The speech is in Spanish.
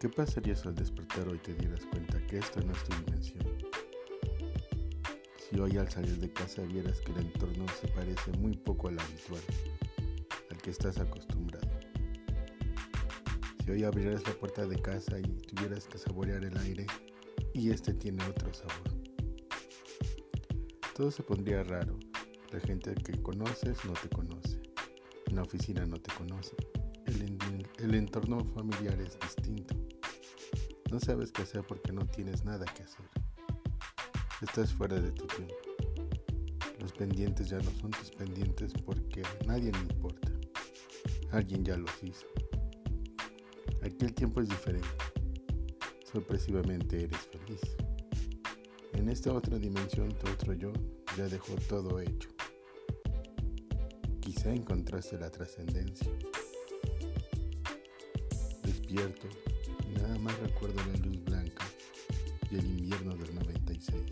¿Qué pasaría si al despertar hoy te dieras cuenta que esta no es tu dimensión? Si hoy al salir de casa vieras que el entorno se parece muy poco al habitual, al que estás acostumbrado. Si hoy abrieras la puerta de casa y tuvieras que saborear el aire y este tiene otro sabor. Todo se pondría raro. La gente que conoces no te conoce. La oficina no te conoce. El, entorno familiar es distinto. No sabes qué hacer porque no tienes nada que hacer. Estás fuera de tu tiempo. Los pendientes ya no son tus pendientes porque nadie le importa. Alguien ya los hizo. Aquí el tiempo es diferente. Sorpresivamente eres feliz. En esta otra dimensión tu otro yo ya dejó todo hecho. Quizá encontraste la trascendencia. Despierto, nada más recuerdo la luz blanca y el invierno del 96.